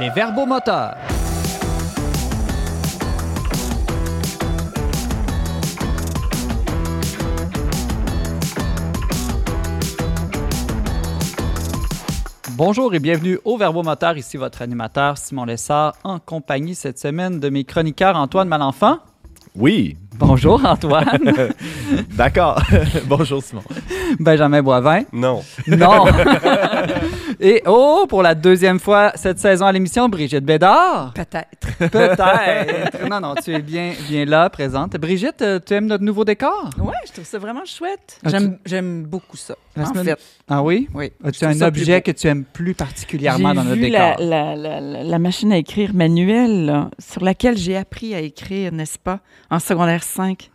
Les verbomoteurs. Bonjour et bienvenue au Verbomoteur. Ici votre animateur Simon Lessard en compagnie cette semaine de mes chroniqueurs Antoine Malenfant. Oui. Bonjour Antoine. D'accord. Bonjour Simon. Benjamin Boivin. Non. Non. Et oh, pour la deuxième fois cette saison à l'émission, Brigitte Bédard. Peut-être. Peut-être. non, non, tu es bien, bien là, présente. Brigitte, euh, tu aimes notre nouveau décor? Ouais, je trouve ça vraiment chouette. Ah, J'aime, j'aime beaucoup ça. La en semaine- fait, Ah oui? oui. As-tu un objet que tu aimes plus particulièrement dans notre vu décor? La, la, la, la- la machine à écrire manuelle, là, sur laquelle j'ai appris à écrire, n'est-ce pas, en secondaire 5,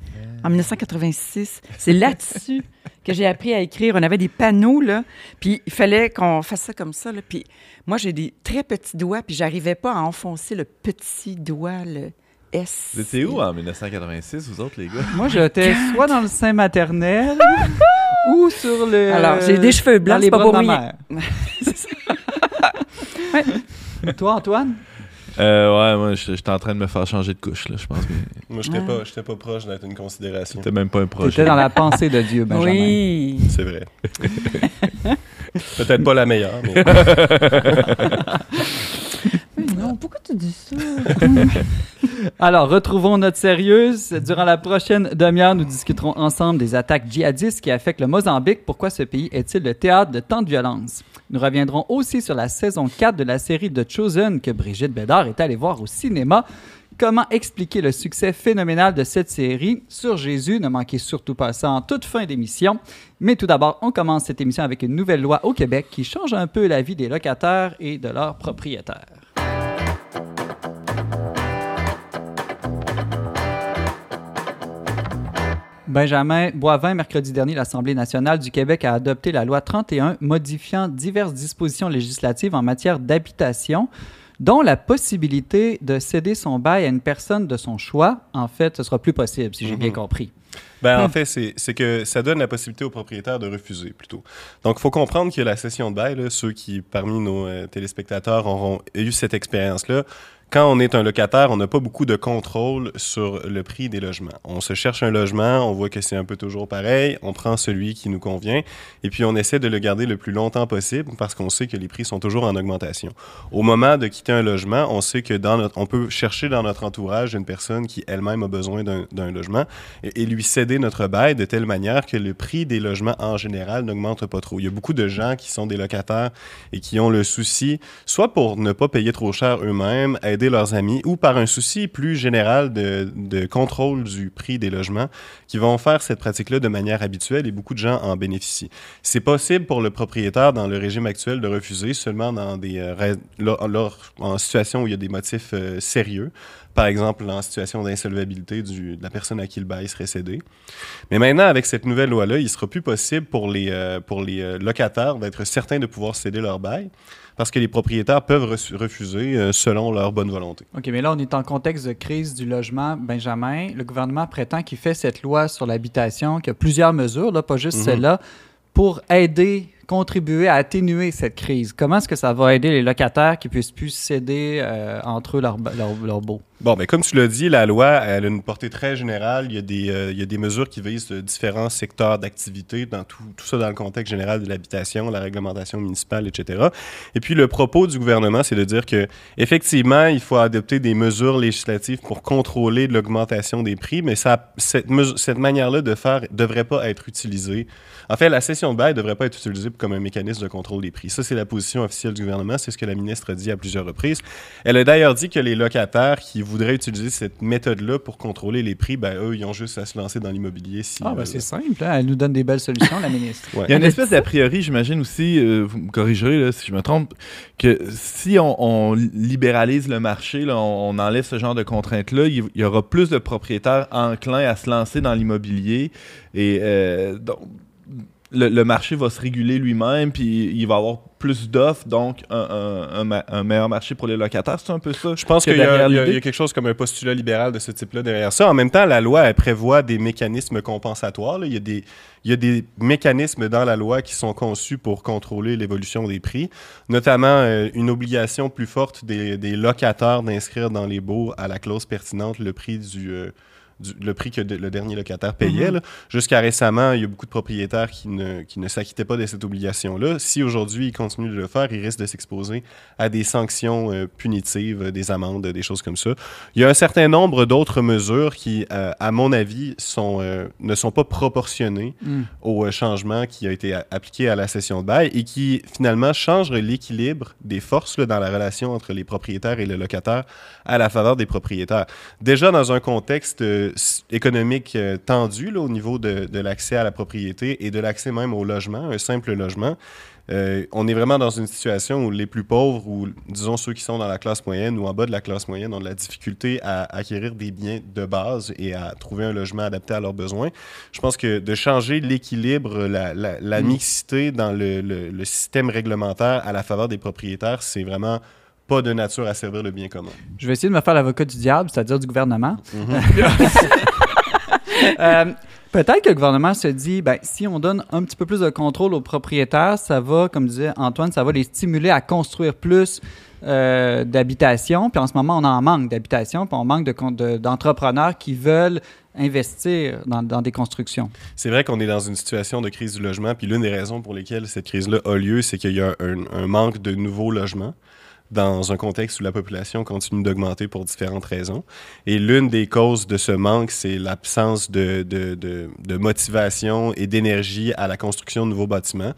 en 1986. C'est là-dessus que j'ai appris à écrire. On avait des panneaux, là, puis il fallait qu'on fasse ça comme ça. Là, puis moi, j'ai des très petits doigts, puis j'arrivais pas à enfoncer le petit doigt, le S. Vous étiez où en 1986, vous autres, les gars? Moi, j'étais soit dans le sein maternel ou sur le. Alors, j'ai des cheveux blancs, c'est pas bras de pour ma rien. mère. C'est ça. Toi, Antoine? Euh, ouais, moi, je- j'étais en train de me faire changer de couche, là, je pense. Mais Moi, je n'étais Ouais. pas, j'étais pas proche d'être une considération. c'était même pas un projet. T'étais dans la pensée de Dieu, Benjamin. Oui. C'est vrai. Peut-être pas la meilleure, mais Non, pourquoi tu dis ça? Alors, retrouvons notre sérieuse. Durant la prochaine demi-heure, nous discuterons ensemble des attaques djihadistes qui affectent le Mozambique. Pourquoi ce pays est-il le théâtre de tant de violence? Nous reviendrons aussi sur la saison 4 de la série The Chosen que Brigitte Bédard est allée voir au cinéma. Comment expliquer le succès phénoménal de cette série? Sur Jésus? Ne manquez surtout pas ça en toute fin d'émission. Mais tout d'abord, on commence cette émission avec une nouvelle loi au Québec qui change un peu la vie des locataires et de leurs propriétaires. Benjamin Boivin, mercredi dernier, l'Assemblée nationale du Québec a adopté la loi 31 modifiant diverses dispositions législatives en matière d'habitation, dont la possibilité de céder son bail à une personne de son choix. En fait, ce sera plus possible, si j'ai bien Mhm. compris. ben, en fait, c'est que ça donne la possibilité aux propriétaires de refuser plutôt. Donc, il faut comprendre que la session de bail, là, ceux qui, parmi nos euh, téléspectateurs, auront eu cette expérience-là, quand on est un locataire, on n'a pas beaucoup de contrôle sur le prix des logements. On se cherche un logement, on voit que c'est un peu toujours pareil, on prend celui qui nous convient, et puis on essaie de le garder le plus longtemps possible parce qu'on sait que les prix sont toujours en augmentation. Au moment de quitter un logement, on sait que dans on peut chercher dans notre entourage une personne qui elle-même a besoin d'un logement et lui céder notre bail de telle manière que le prix des logements en général n'augmente pas trop. Il y a beaucoup de gens qui sont des locataires et qui ont le souci, soit pour ne pas payer trop cher eux-mêmes, aider leurs amis, ou par un souci plus général de, contrôle du prix des logements, qui vont faire cette pratique-là de manière habituelle et beaucoup de gens en bénéficient. C'est possible pour le propriétaire dans le régime actuel de refuser seulement dans des euh, en situation où il y a des motifs euh, sérieux. Par exemple, en situation d'insolvabilité de la personne à qui le bail serait cédé. Mais maintenant, avec cette nouvelle loi-là, il sera plus possible pour les, euh, pour les euh, locataires d'être certains de pouvoir céder leur bail parce que les propriétaires peuvent refuser euh, selon leur bonne volonté. OK, mais là, on est en contexte de crise du logement. Benjamin, le gouvernement prétend qu'il fait cette loi sur l'habitation, qu'il y a plusieurs mesures, là, pas juste Mhm. celle-là, pour aider, contribuer à atténuer cette crise? Comment est-ce que ça va aider les locataires qui puissent plus céder euh, entre eux leur, leur, leur beau? Bon, mais comme tu l'as dit, la loi, elle a une portée très générale. Il y a des, euh, il y a des mesures qui visent euh, différents secteurs d'activité, dans tout, tout ça dans le contexte général de l'habitation, la réglementation municipale, etc. Et puis, le propos du gouvernement, c'est de dire que effectivement, il faut adopter des mesures législatives pour contrôler l'augmentation des prix, mais ça, cette, cette manière-là de faire devrait pas être utilisée. En fait, la cession de bail ne devrait pas être utilisée comme un mécanisme de contrôle des prix. Ça, c'est la position officielle du gouvernement. C'est ce que la ministre a dit à plusieurs reprises. Elle a d'ailleurs dit que les locataires qui voudraient utiliser cette méthode-là pour contrôler les prix, ben, eux, ils ont juste à se lancer dans l'immobilier. Si, Ah, ben euh, c'est simple, hein? elle nous donne des belles solutions, la ministre. ouais. Il y a une espèce d'a priori, j'imagine aussi, euh, vous me corrigerez là, si je me trompe, que si on, on libéralise le marché, là, on, on enlève ce genre de contraintes-là, il, il y aura plus de propriétaires enclins à se lancer dans l'immobilier. Et euh, donc, le, le marché va se réguler lui-même, puis il va avoir plus d'offres, donc un, un- un ma- un meilleur marché pour les locataires. C'est un peu ça. Je pense qu'il y, a- y y quelque chose comme un postulat libéral de ce type-là derrière ça. En même temps, la loi, elle prévoit des mécanismes compensatoires. là. Il, y a des, il y a des mécanismes dans la loi qui sont conçus pour contrôler l'évolution des prix, notamment euh, une obligation plus forte des, des locataires d'inscrire dans les baux à la clause pertinente le prix du... euh, du- le prix que de- le dernier locataire payait. là. Jusqu'à récemment, il y a beaucoup de propriétaires qui ne, qui ne s'acquittaient pas de cette obligation-là. Si aujourd'hui ils continuent de le faire, ils risquent de s'exposer à des sanctions euh, punitives, euh, des amendes, des choses comme ça. Il y a un certain nombre d'autres mesures qui, euh, à mon avis, sont, euh, ne sont pas proportionnées Hmm. au changement qui a été a- appliqué à la session de bail et qui finalement change l'équilibre des forces là, dans la relation entre les propriétaires et les locataires à la faveur des propriétaires. Déjà dans un contexte économique euh, tendu là, au niveau de, de l'accès à la propriété et de l'accès même au logement, un simple logement, euh, on est vraiment dans une situation où les plus pauvres, ou disons ceux qui sont dans la classe moyenne ou en bas de la classe moyenne, ont de la difficulté à acquérir des biens de base et à trouver un logement adapté à leurs besoins. Je pense que de changer l'équilibre, la, la- la Mm. mixité dans le, le- le système réglementaire à la faveur des propriétaires, c'est vraiment pas de nature à servir le bien commun. Je vais essayer de me faire l'avocat du diable, c'est-à-dire du gouvernement. Mhm. Euh, Peut-être que le gouvernement se dit, ben, si on donne un petit peu plus de contrôle aux propriétaires, ça va, comme disait Antoine, ça va les stimuler à construire plus euh, d'habitations. Puis en ce moment, on en manque d'habitations, puis on manque de con- de- d'entrepreneurs qui veulent investir dans, dans des constructions. C'est vrai qu'on est dans une situation de crise du logement, puis l'une des raisons pour lesquelles cette crise-là a lieu, c'est qu'il y a un, un manque de nouveaux logements dans un contexte où la population continue d'augmenter pour différentes raisons. Et l'une des causes de ce manque, c'est l'absence de, de, de, motivation et d'énergie à la construction de nouveaux bâtiments.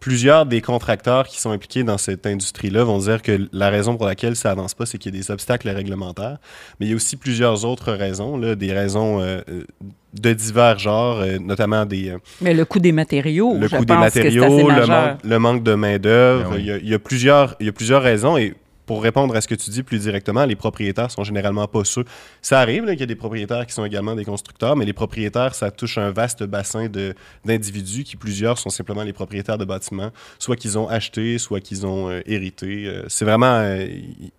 Plusieurs des contracteurs qui sont impliqués dans cette industrie-là vont dire que la raison pour laquelle ça avance pas, c'est qu'il y a des obstacles réglementaires. Mais il y a aussi plusieurs autres raisons, là, des raisons euh, euh, de divers genres, euh, notamment des, euh, Mais le coût des matériaux, le je coût des pense que c'est assez matériaux, le manque, le manque de main-d'œuvre. Ben oui. il, y a, il y a plusieurs, il y a plusieurs raisons. Et pour répondre à ce que tu dis plus directement, les propriétaires sont généralement pas ceux. Ça arrive là, qu'il y a des propriétaires qui sont également des constructeurs, mais les propriétaires, ça touche un vaste bassin de- d'individus qui, plusieurs, sont simplement les propriétaires de bâtiments, soit qu'ils ont acheté, soit qu'ils ont euh, hérité. Euh, c'est vraiment. euh,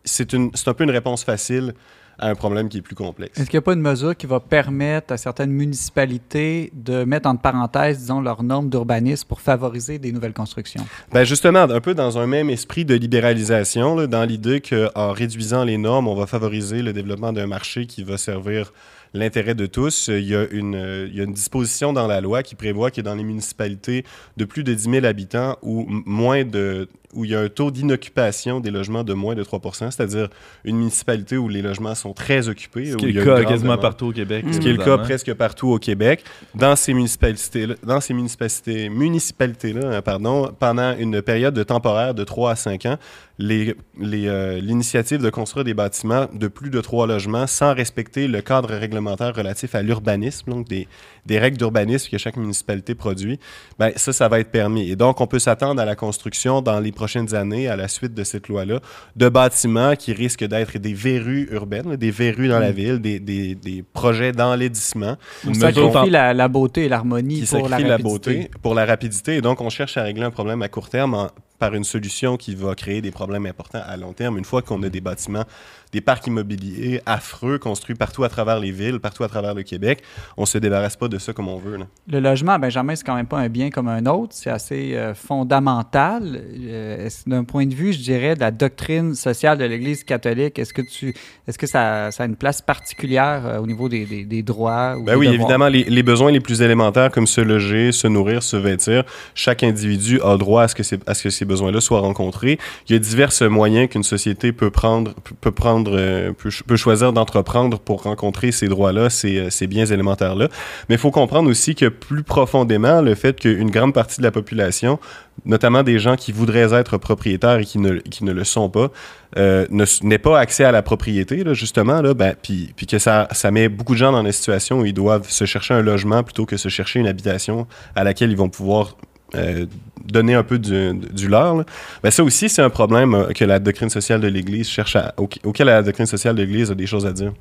c'est une- c'est un peu une réponse facile à un problème qui est plus complexe. Est-ce qu'il n'y a pas une mesure qui va permettre à certaines municipalités de mettre entre parenthèses, disons, leurs normes d'urbanisme pour favoriser des nouvelles constructions? Ben justement, un peu dans un même esprit de libéralisation, là, dans l'idée qu'en réduisant les normes, on va favoriser le développement d'un marché qui va servir l'intérêt de tous. Il y, a une, il y a une disposition dans la loi qui prévoit que dans les municipalités de plus de 10 000 habitants ou moins de où il y a un taux d'inoccupation des logements de moins de 3 c'est-à-dire une municipalité où les logements sont très occupés. Ce qui est le cas quasiment demande. partout au Québec. Ce qui est le cas presque partout au Québec. Dans ces municipalités, dans ces municipalités, municipalités-là, hein, pardon, pendant une période de temporaire de 3 à 5 ans, les- les, euh, l'initiative de construire des bâtiments de plus de trois logements sans respecter le cadre réglementaire relatif à l'urbanisme, donc des, des règles d'urbanisme que chaque municipalité produit, ben, ça, ça va être permis. Et donc, on peut s'attendre à la construction dans les prochaines années, à la suite de cette loi-là, de bâtiments qui risquent d'être des verrues urbaines, des verrues dans la ville, des, des, des projets d'enlaidissement On Une sacrifie mesure- la, la beauté et l'harmonie qui pour la, sacrifient la, rapidité. beauté pour la rapidité. Et donc, on cherche à régler un problème à court terme en- par une solution qui va créer des problèmes importants à long terme. Une fois qu'on a des bâtiments, des parcs immobiliers affreux construits partout à travers les villes, partout à travers le Québec, on se débarrasse pas de ça comme on veut. là. Le logement, Benjamin, c'est quand même pas un bien comme un autre. C'est assez euh, fondamental. Euh, D'un point de vue, je dirais, de la doctrine sociale de l'Église catholique, est-ce que, tu, est-ce que ça, ça a une place particulière euh, au niveau des, des- des droits? Ou Ben des oui, devoirs? évidemment, les, les besoins les plus élémentaires comme se loger, se nourrir, se vêtir, chaque individu a droit à ce que à ce que besoins-là soient rencontrés. Il y a divers moyens qu'une société peut prendre, peut- prendre, euh, peut, ch- peut choisir d'entreprendre pour rencontrer ces droits-là, ces, euh, ces biens élémentaires-là. Mais il faut comprendre aussi que plus profondément, le fait qu'une grande partie de la population, notamment des gens qui voudraient être propriétaires et qui ne, qui ne le sont pas, euh, n'aient pas accès à la propriété, là, justement, là, ben, puis, que ça, ça met beaucoup de gens dans des situations où ils doivent se chercher un logement plutôt que se chercher une habitation à laquelle ils vont pouvoir euh, donner un peu du, du leur. là. Ben, ça aussi, c'est un problème euh, que la doctrine sociale de l'Église cherche à, au- auquel la doctrine sociale de l'Église a des choses à dire.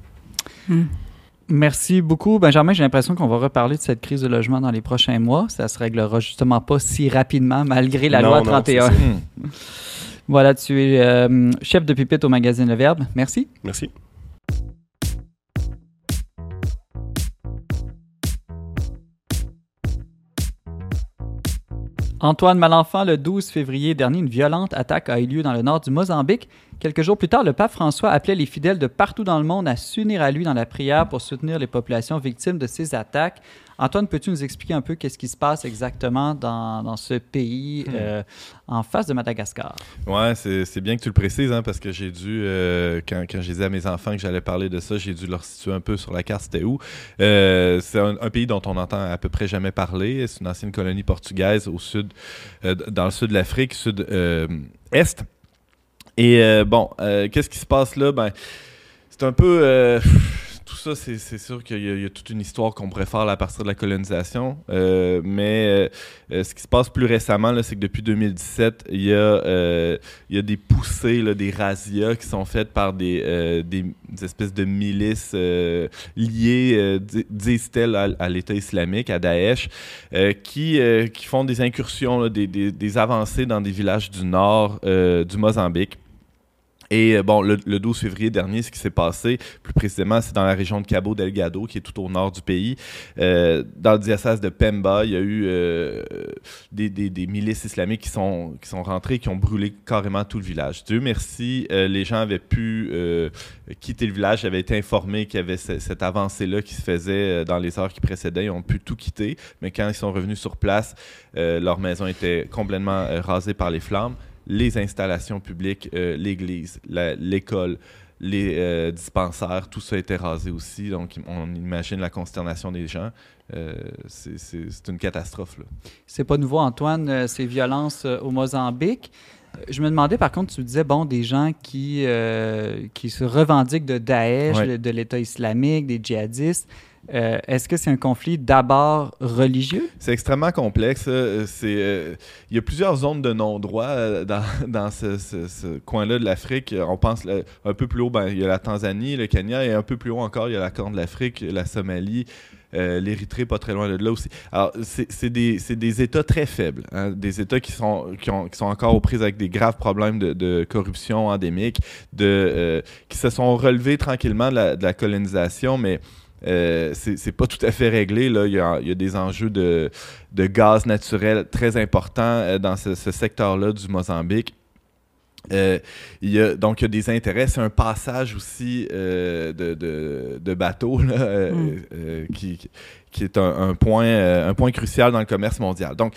Merci beaucoup, Benjamin. J'ai l'impression qu'on va reparler de cette crise de logement dans les prochains mois. Ça se réglera justement pas si rapidement, malgré la Non, loi non, 31. c'est ça. Hmm. Voilà, tu es euh, chef de pupitre au magazine Le Verbe. Merci. Merci. Antoine Malenfant, le 12 février dernier, une violente attaque a eu lieu dans le nord du Mozambique. Quelques jours plus tard, le pape François appelait les fidèles de partout dans le monde à s'unir à lui dans la prière pour soutenir les populations victimes de ces attaques. Antoine, peux-tu nous expliquer un peu qu'est-ce qui se passe exactement dans, dans ce pays euh, en face de Madagascar? Ouais, c'est c'est bien que tu le précises, hein, parce que j'ai dû, euh, quand, quand j'ai dit à mes enfants que j'allais parler de ça, j'ai dû leur situer un peu sur la carte c'était où. Euh, c'est un, un pays dont on entend à peu près jamais parler. C'est une ancienne colonie portugaise au sud, euh, dans le sud de l'Afrique, sud-est. Et euh, bon, euh, qu'est-ce qui se passe là? Ben, c'est un peu. euh, tout ça, c'est sûr qu'il y, a- toute une histoire qu'on pourrait faire à partir de la colonisation. Euh, mais euh, euh, ce qui se passe plus récemment, c'est que depuis 2017, il y a, des poussées, des razzias qui sont faites par des, espèces de milices liées, di- disent-elles, à, l'État islamique, à Daesh, qui, font des incursions, des, avancées dans des villages du nord du Mozambique. Et euh, bon, le, le 12 février dernier, ce qui s'est passé, plus précisément, c'est dans la région de Cabo Delgado, qui est tout au nord du pays. Euh, dans le diocèse de Pemba, il y a eu euh, des, des- des milices islamiques qui sont, qui sont rentrées, qui ont brûlé carrément tout le village. Dieu merci, euh, les gens avaient pu euh, quitter le village, avaient été informés qu'il y avait ce- cette avancée-là qui se faisait euh, dans les heures qui précédaient. Ils ont pu tout quitter, mais quand ils sont revenus sur place, leur maison était complètement rasée par les flammes les installations publiques, euh, l'église, l'école, les euh, dispensaires, tout ça a été rasé aussi. Donc, on imagine la consternation des gens. Euh, c'est- une catastrophe. C'est pas nouveau, Antoine, ces violences au Mozambique. Je me demandais, par contre, tu disais, bon, des gens qui, euh, qui se revendiquent de Daesh, Ouais. de, de l'État islamique, des djihadistes. Euh, Est-ce que c'est un conflit d'abord religieux? C'est extrêmement complexe. euh, euh, il y a plusieurs zones de non-droit dans, dans ce, ce- ce coin-là de l'Afrique. On pense là, un peu plus haut, ben, il y a la Tanzanie, le Kenya, et un peu plus haut encore, il y a la Corne de l'Afrique, la Somalie, euh, l'Érythrée, pas très loin de là aussi. Alors, c'est, des, des États très faibles, hein, des États qui sont, qui, ont- qui sont encore aux prises avec des graves problèmes de, corruption endémique, de, euh, qui se sont relevés tranquillement de la, colonisation, mais euh, c'est pas tout à fait réglé. Là. Il, y a, il y a des enjeux de, de gaz naturel très importants euh, dans ce secteur-là du Mozambique. Euh, il y a, donc, il y a des intérêts. C'est un passage aussi euh, de, de, de bateaux là, euh, Mm. qui, qui est un, un point, un point crucial dans le commerce mondial. Donc,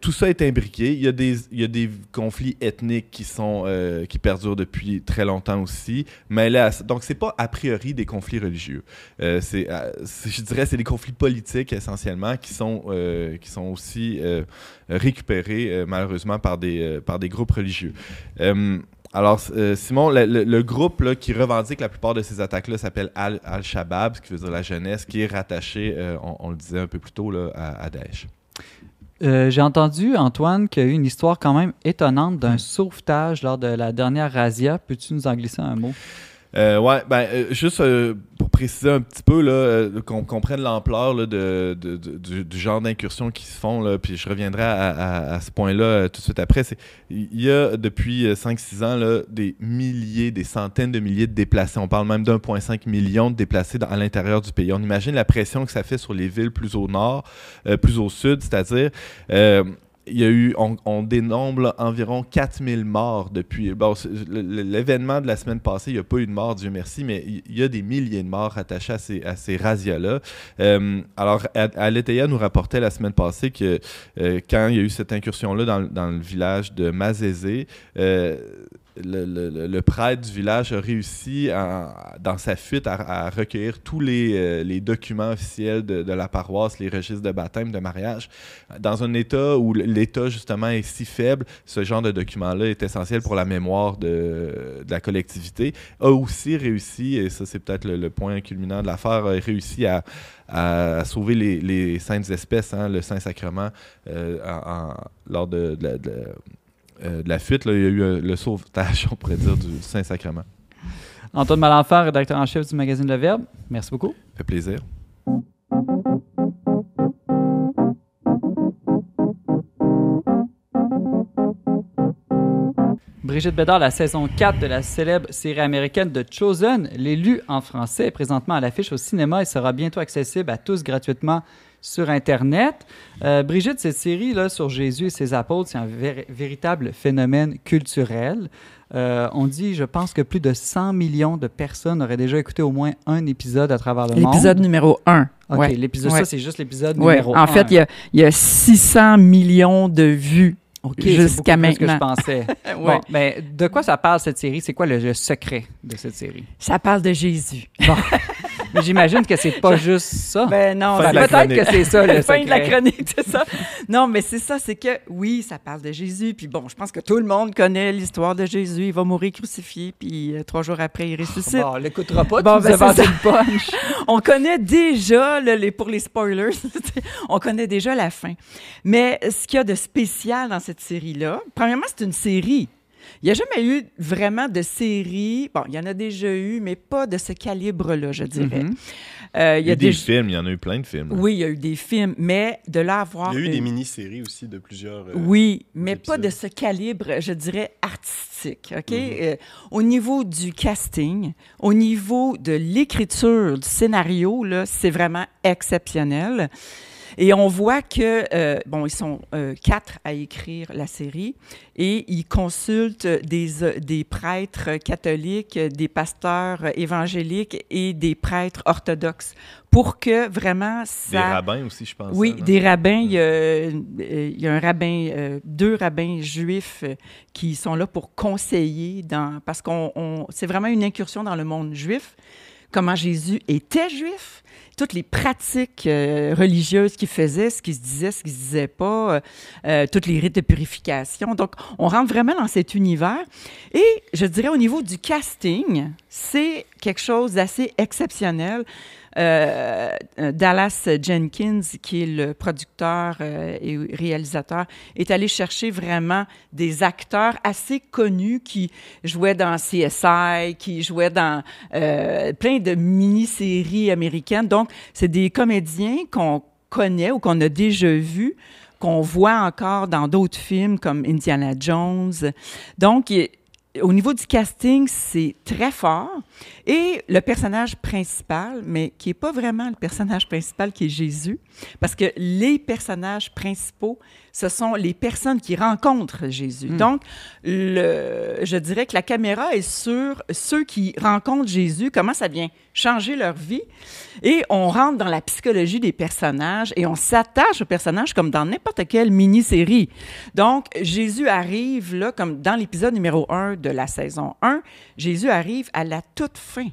tout ça est imbriqué. Il y a des, il y a des conflits ethniques qui, sont, qui perdurent depuis très longtemps aussi. Mais là, donc, c'est pas a priori des conflits religieux. C'est, je dirais c'est des conflits politiques essentiellement qui sont, qui sont aussi récupérés euh, malheureusement par des, euh, par des groupes religieux. Euh, alors, Simon, le, groupe qui revendique la plupart de ces attaques-là s'appelle Al- Al-Shabaab, ce qui veut dire la jeunesse, qui est rattaché, euh, on, le disait un peu plus tôt, à, à Daesh. J'ai entendu, Antoine, qu'il y a eu une histoire quand même étonnante d'un sauvetage lors de la dernière razzia. Peux-tu nous en glisser un mot? Euh, ouais, ben, euh, juste euh, pour préciser un petit peu, euh, qu'on comprenne l'ampleur du, genre d'incursions qui se font, là, puis je reviendrai à, ce point-là tout de suite après. Il y a depuis euh, 5-6 ans là, des milliers, des centaines de milliers de déplacés. On parle même d'1,5 million de déplacés à l'intérieur du pays. On imagine la pression que ça fait sur les villes plus au nord, plus au sud, c'est-à-dire. Il y a eu, on, dénombre environ 4000 morts depuis. L'événement de la semaine passée, il n'y a pas eu de mort, Dieu merci, mais il y a des milliers de morts attachés à ces, à ces razzias-là. Euh, alors, Aletheia nous rapportait la semaine passée que euh, quand il y a eu cette incursion-là dans, le- dans le village de Mazézé, euh, le, prêtre du village a réussi, dans sa fuite, à, recueillir tous les, euh, documents officiels de, la paroisse, les registres de baptême, de mariage. Dans un état où l'État, justement, est si faible, ce genre de document-là est essentiel pour la mémoire de, la collectivité. A aussi réussi, et ça, c'est peut-être le, point culminant de l'affaire, a réussi à, sauver les, saintes espèces, hein, le Saint-Sacrement, euh, lors de, de la- euh, de la fuite, là, il y a eu euh, le sauvetage, on pourrait dire, du Saint-Sacrement. Antoine Malenfant, rédacteur en chef du magazine Le Verbe. Merci beaucoup. Ça fait plaisir. Brigitte Bédard, la saison 4 de la célèbre série américaine de Chosen, l'élu en français, est présentement à l'affiche au cinéma et sera bientôt accessible à tous gratuitement sur Internet. Euh, Brigitte, cette série là, sur Jésus et ses apôtres, c'est un vér- véritable phénomène culturel. Euh, on dit, je pense que plus de 100 millions de personnes auraient déjà écouté au moins un épisode à travers le monde. L'épisode numéro 1. OK, l'épisode, Ouais. ça, c'est juste l'épisode Ouais. numéro En fait, 1. il y a, il y a 600 millions de vues c'est jusqu'à beaucoup plus que je maintenant. pensais. Ouais. Bon, ben, de quoi ça parle cette série? C'est quoi le, le secret de cette série? Ça parle de Jésus. Mais j'imagine que c'est pas juste ça. Ben non, Fin ça de la Peut-être chronique. que c'est ça le fin de la chronique, c'est ça. Non, mais c'est ça, c'est que oui, ça parle de Jésus. Puis bon, je pense que tout le monde connaît l'histoire de Jésus. Il va mourir crucifié, puis euh, trois jours après, il ressuscite. Bon, on l'écoutera pas, Bon, ben, une punch. On connaît déjà, là, les, pour les spoilers, on connaît déjà la fin. Mais ce qu'il y a de spécial dans cette série-là, premièrement, c'est une série. Il n'y a jamais eu vraiment de série. Bon, il y en a déjà eu, mais pas de ce calibre-là, je dirais. Mhm. Euh, Il y a des des- films, il y en a eu plein de films. là. Oui, il y a eu des films, mais de là à voir Il y a eu une- des mini-séries aussi de plusieurs. euh, Oui, mais pas de ce calibre, je dirais, artistique. OK? Mhm. Euh, au niveau du casting, au niveau de l'écriture du scénario, là, c'est vraiment exceptionnel. Et on voit que, euh, bon, ils sont euh, quatre à écrire la série et ils consultent des, euh, des prêtres catholiques, des pasteurs évangéliques et des prêtres orthodoxes pour que vraiment ça... Des rabbins aussi, je pense. Oui, hein, des rabbins. Il y a, il y a un rabbin, deux rabbins juifs qui sont là pour conseiller dans, parce qu'on, on- c'est vraiment une incursion dans le monde juif. Comment Jésus était juif, toutes les pratiques euh, religieuses qu'il faisait, ce qu'il se disait, ce qu'il se disait pas, euh, euh, toutes les rites de purification. Donc, on rentre vraiment dans cet univers. Et je dirais au niveau du casting, c'est quelque chose d'assez exceptionnel. Euh, euh, Dallas Jenkins, qui est le producteur euh, et réalisateur, est allé chercher vraiment des acteurs assez connus qui jouaient dans CSI, qui jouaient dans plein de mini-séries américaines. Donc, c'est des comédiens qu'on connaît ou qu'on a déjà vus qu'on voit encore dans d'autres films comme Indiana Jones. Donc, au niveau du casting, c'est très fort. Et le personnage principal, mais qui n'est pas vraiment le personnage principal, qui est Jésus, parce que les personnages principaux, ce sont les personnes qui rencontrent Jésus. Mm. Donc, le, je dirais que la caméra est sur ceux qui rencontrent Jésus, comment ça vient changer leur vie. Et on rentre dans la psychologie des personnages et on s'attache aux personnages comme dans n'importe quelle mini-série. Donc, Jésus arrive, là, comme dans l'épisode numéro 1 de la saison 1, Jésus arrive à la toute fin.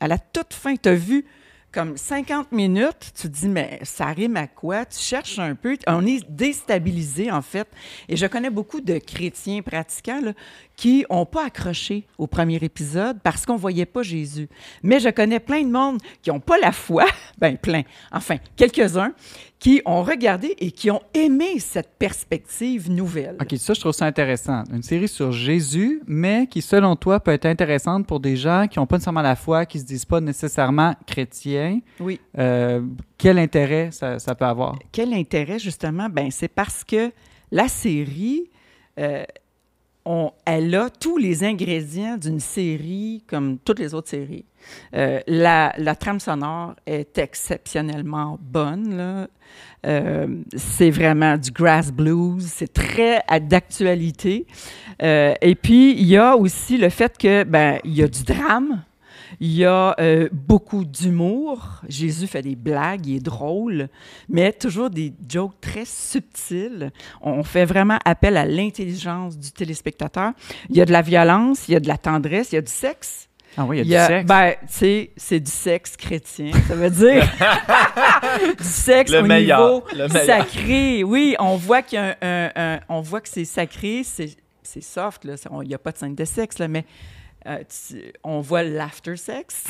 À la toute fin, tu as vu comme 50 minutes, tu te dis, mais ça rime à quoi? Tu cherches un peu. On est déstabilisé, en fait. Et je connais beaucoup de chrétiens pratiquants qui n'ont pas accroché au premier épisode parce qu'on ne voyait pas Jésus. Mais je connais plein de monde qui n'ont pas la foi, ben plein, enfin, quelques-uns, qui ont regardé et qui ont aimé cette perspective nouvelle. OK, ça, je trouve ça intéressant. Une série sur Jésus, mais qui, selon toi, peut être intéressante pour des gens qui n'ont pas nécessairement la foi, qui ne se disent pas nécessairement chrétiens. Oui. Euh, quel intérêt ça, ça peut avoir? Quel intérêt, justement? Ben, c'est parce que la série, euh, on- elle a tous les ingrédients d'une série comme toutes les autres séries. Euh, la, trame sonore est exceptionnellement bonne. Euh, c'est vraiment du grass blues, c'est très d'actualité. Euh, et puis, il y a aussi le fait que ben, il y a du drame. Il y a euh, beaucoup d'humour. Jésus fait des blagues, il est drôle, mais toujours des jokes très subtils. On fait vraiment appel à l'intelligence du téléspectateur. Il y a de la violence, il y a de la tendresse, il y a du sexe. Ah oui, il Il y a du sexe. Ben, tu sais, c'est du sexe chrétien. Ça veut dire du sexe Le au meilleur, niveau le meilleur. sacré. Oui, on voit qu'il y a un, un- un- on voit que c'est sacré, c'est soft là. Il n'y a pas de scène de sexe là, mais euh, on voit l'after sex.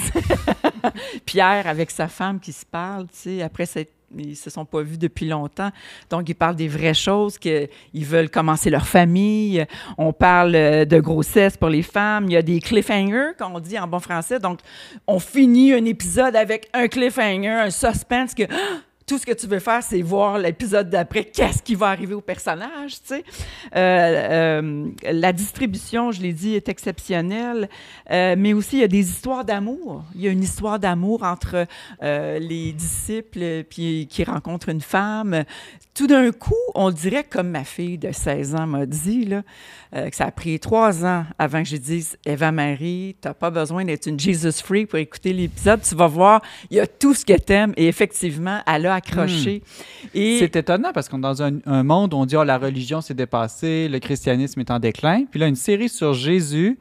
Pierre avec sa femme qui se parle, tu sais, après s'être- ils se sont pas vus depuis longtemps. Donc, ils parlent des vraies choses, qu'ils veulent commencer leur famille. On parle euh, de grossesse pour les femmes. Il y a des cliffhangers, qu'on dit en bon français. Donc, on finit un épisode avec un cliffhanger, un suspense que ah, tout ce que tu veux faire, c'est voir l'épisode d'après, qu'est-ce qui va arriver au personnage, tu sais. Euh, euh, la distribution, je l'ai dit, est exceptionnelle, euh, mais aussi il y a des histoires d'amour. Il y a une histoire d'amour entre les disciples puis qui rencontrent une femme. Tout d'un coup, on dirait, comme ma fille de 16 ans m'a dit, là, que ça a pris trois ans avant que je dise Eva-Marie, tu n'as pas besoin d'être une Jesus Freak pour écouter l'épisode. Tu vas voir, il y a tout ce que tu aimes. Et effectivement, elle a accroché. Et C'est étonnant parce qu'on est dans un, un monde où on dit oh, la religion s'est dépassée, le christianisme est en déclin. Puis là, une série sur Jésus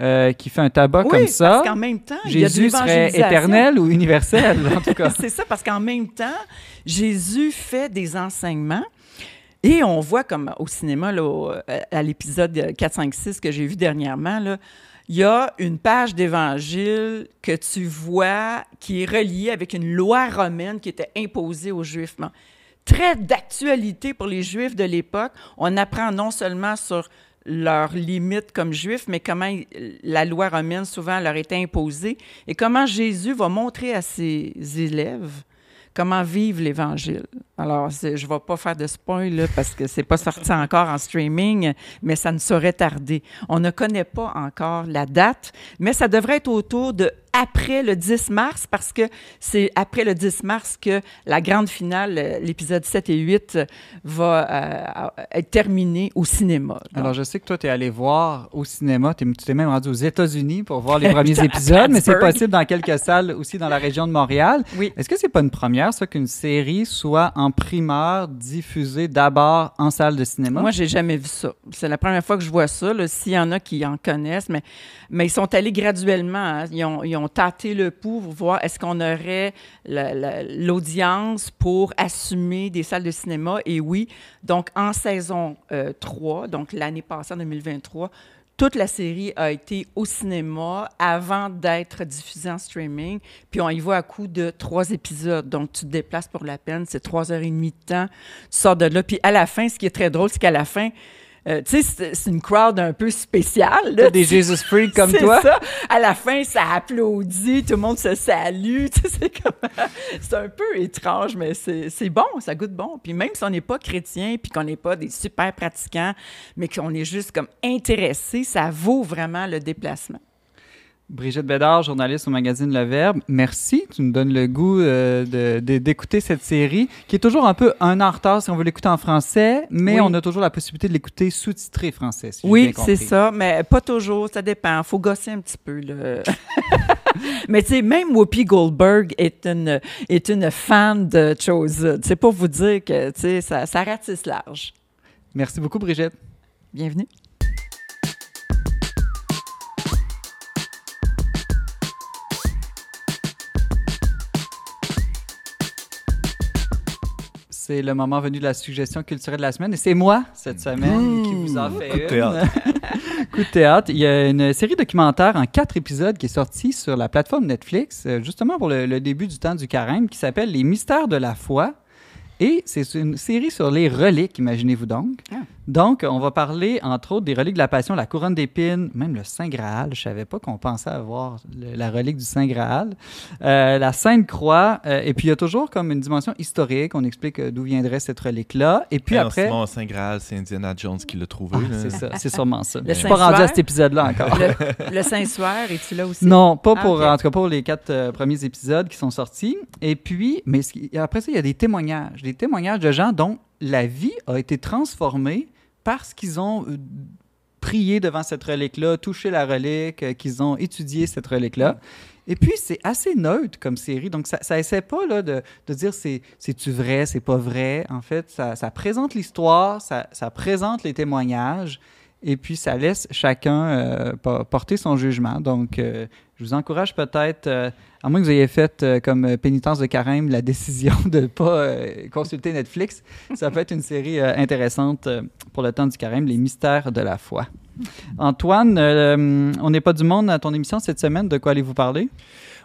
euh, qui fait un tabac oui, comme ça. parce qu'en même temps, il y a de Jésus serait éternel ou universel, en tout cas. C'est ça, parce qu'en même temps, Jésus fait des enseignements. Et on voit comme au cinéma, là, au- à l'épisode 4, 5, 6 que j'ai vu dernièrement, là, il y a une page d'évangile que tu vois qui est reliée avec une loi romaine qui était imposée aux Juifs. Très d'actualité pour les Juifs de l'époque. On apprend non seulement sur leurs limites comme juifs, mais comment la loi romaine souvent leur était imposée et comment Jésus va montrer à ses élèves comment vivre l'Évangile. Alors, je ne vais pas faire de spoil là, parce que c'est pas sorti encore en streaming, mais ça ne saurait tarder. On ne connaît pas encore la date, mais ça devrait être autour de après le 10 mars parce que c'est après le 10 mars que la grande finale, euh, l'épisode 7 et 8, euh, va euh, être terminée au cinéma. Donc, Alors, je sais que toi, tu es allé voir au cinéma. Tu t'es même rendu aux États-Unis pour voir les premiers épisodes, mais c'est possible dans quelques salles aussi dans la région de Montréal. Oui. Est-ce que c'est pas une première, ça, qu'une série soit en primeur diffusée d'abord en salle de cinéma? Moi, j'ai jamais vu ça. C'est la première fois que je vois ça. S'il y en a qui en connaissent, mais, mais ils sont allés graduellement. hein. Ils, ont, ils ont tâté le pouls pour voir est-ce qu'on aurait la- la- l'audience pour assumer des salles de cinéma. Et oui, donc en saison euh, 3, donc l'année passée, en 2023, toute la série a été au cinéma avant d'être diffusée en streaming. Puis on y va à coup de trois épisodes. Donc tu te déplaces pour la peine. C'est trois heures et demie de temps. Tu sors de là. Puis à la fin, ce qui est très drôle, c'est qu'à la fin, euh, tu sais, c'est- une crowd un peu spéciale. là. Des Jesus Freaks comme toi? ça. À la fin, ça applaudit, tout le monde se salue. C'est comme... c'est un peu étrange, mais c'est c'est bon, ça goûte bon. Puis même si on n'est pas chrétien, puis qu'on n'est pas des super pratiquants, mais qu'on est juste comme intéressé, ça vaut vraiment le déplacement. Brigitte Bédard, journaliste au magazine Le Verbe, merci. Tu nous donnes le goût euh, d'écouter cette série, qui est toujours un peu un en retard si on veut l'écouter en français, mais Oui. on a toujours la possibilité de l'écouter sous-titré français. si Oui, c'est ça, mais pas toujours, ça dépend. faut gosser un petit peu. Là. mais tu sais, même Whoopi Goldberg est une, est une fan de Chosen. C'est pour vous dire que ça, ça ratisse large. Merci beaucoup, Brigitte. Bienvenue. C'est le moment venu de la suggestion culturelle de la semaine et c'est moi cette semaine qui vous en fait Coup de une. théâtre. Coup de théâtre. Il y a une série documentaire en quatre épisodes qui est sortie sur la plateforme Netflix, euh, justement pour le, le début du temps du carême, qui s'appelle Les mystères de la foi. Et c'est une série sur les reliques, imaginez-vous donc. Ah. Donc, on va parler, entre autres, des reliques de la Passion, la couronne d'épines, même le Saint Graal. Je savais pas qu'on pensait avoir le- la relique du Saint Graal. Euh, la Sainte Croix. euh, et puis, il y a toujours comme une dimension historique. On explique euh, d'où viendrait cette relique-là. Et puis en après... Simon Saint Graal, c'est Indiana Jones qui l'a trouvé. Ah, c'est ça, c'est sûrement ça. Le Je suis pas rendu à cet épisode-là encore. Le, le Saint-Suaire, es-tu là aussi? Non, pas Ah, pour, ok. en tout cas pas pour les quatre euh, premiers épisodes qui sont sortis. Et puis, mais après ça, il y a des témoignages, des témoignages de gens dont la vie a été transformée parce qu'ils ont euh, prié devant cette relique-là, touché la relique, euh, qu'ils ont étudié cette relique-là. Et puis, c'est assez neutre comme série. Donc, ça, ça essaie pas là, de, de dire c'est, c'est-tu vrai, c'est pas vrai. En fait, ça, présente l'histoire, ça présente les témoignages. Et puis, ça laisse chacun euh, po- porter son jugement. Donc, euh, je vous encourage peut-être, euh, à moins que vous ayez fait comme pénitence de carême la décision de ne pas consulter Netflix, ça peut être une série intéressante pour le temps du carême, Les mystères de la foi. Antoine, on n'est pas du monde à ton émission cette semaine. De quoi allez-vous parler?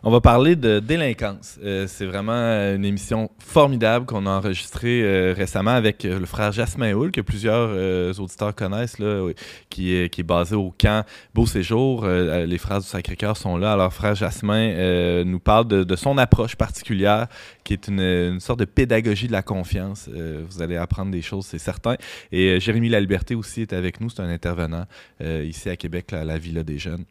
On va parler de délinquance. Euh, c'est vraiment une émission formidable qu'on a enregistrée euh, récemment avec euh, le frère Jasmin Hull, que plusieurs auditeurs connaissent, qui, est, basé au camp Beau Séjour. les frères du Sacré-Cœur sont là. Alors, frère Jasmin nous parle de, de, son approche particulière, qui est une, sorte de pédagogie de la confiance. vous allez apprendre des choses, c'est certain. Et Jérémy La Liberté aussi est avec nous. C'est un intervenant ici à Québec, à la Villa des Jeunes.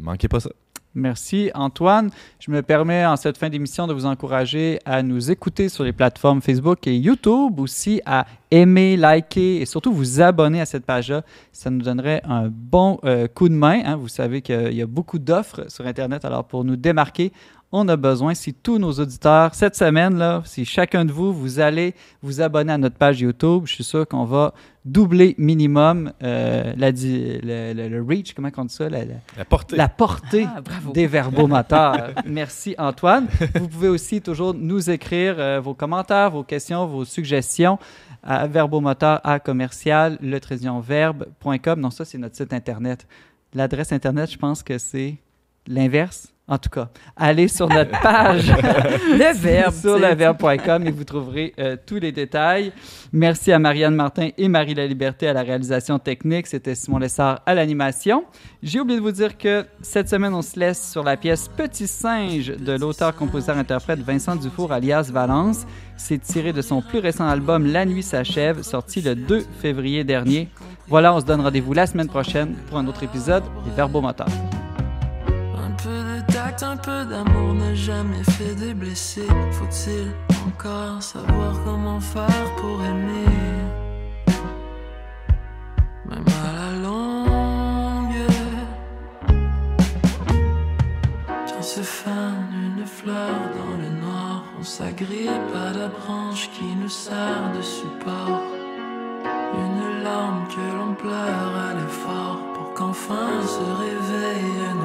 manquez pas ça. Merci Antoine. Je me permets en cette fin d'émission de vous encourager à nous écouter sur les plateformes Facebook et YouTube, aussi à aimer, liker et surtout vous abonner à cette page-là. Ça nous donnerait un bon euh, coup de main. Hein. Vous savez qu'il y a beaucoup d'offres sur Internet. Alors pour nous démarquer, on a besoin, si tous nos auditeurs, cette semaine, là, si chacun de vous, vous allez vous abonner à notre page YouTube, je suis sûr qu'on va doubler minimum euh, la, le, reach, comment on dit ça? La, portée, la portée ah, des verbomoteurs. Merci Antoine. Vous pouvez aussi toujours nous écrire euh, vos commentaires, vos questions, vos suggestions à verbomoteur à commercial, verbe.com. Non, ça, c'est notre site Internet. L'adresse Internet, je pense que c'est l'inverse. En tout cas, allez sur notre page le verbe, sur leverbe.com et vous trouverez euh, tous les détails. Merci à Marianne Martin et Marie La Liberté à la réalisation technique. C'était Simon Lessard à l'animation. J'ai oublié de vous dire que cette semaine, on se laisse sur la pièce Petit singe de l'auteur, compositeur, interprète Vincent Dufour alias Valence. C'est tiré de son plus récent album La nuit s'achève, sorti le 2 février dernier. Voilà, on se donne rendez-vous la semaine prochaine pour un autre épisode des Verbomoteurs un peu d'amour n'a jamais fait des blessés. Faut-il encore savoir comment faire pour aimer? Même à la longue, quand se fane une fleur dans le noir, on s'agrippe à la branche qui nous sert de support. Une larme que l'on pleure à l'effort pour qu'enfin se réveille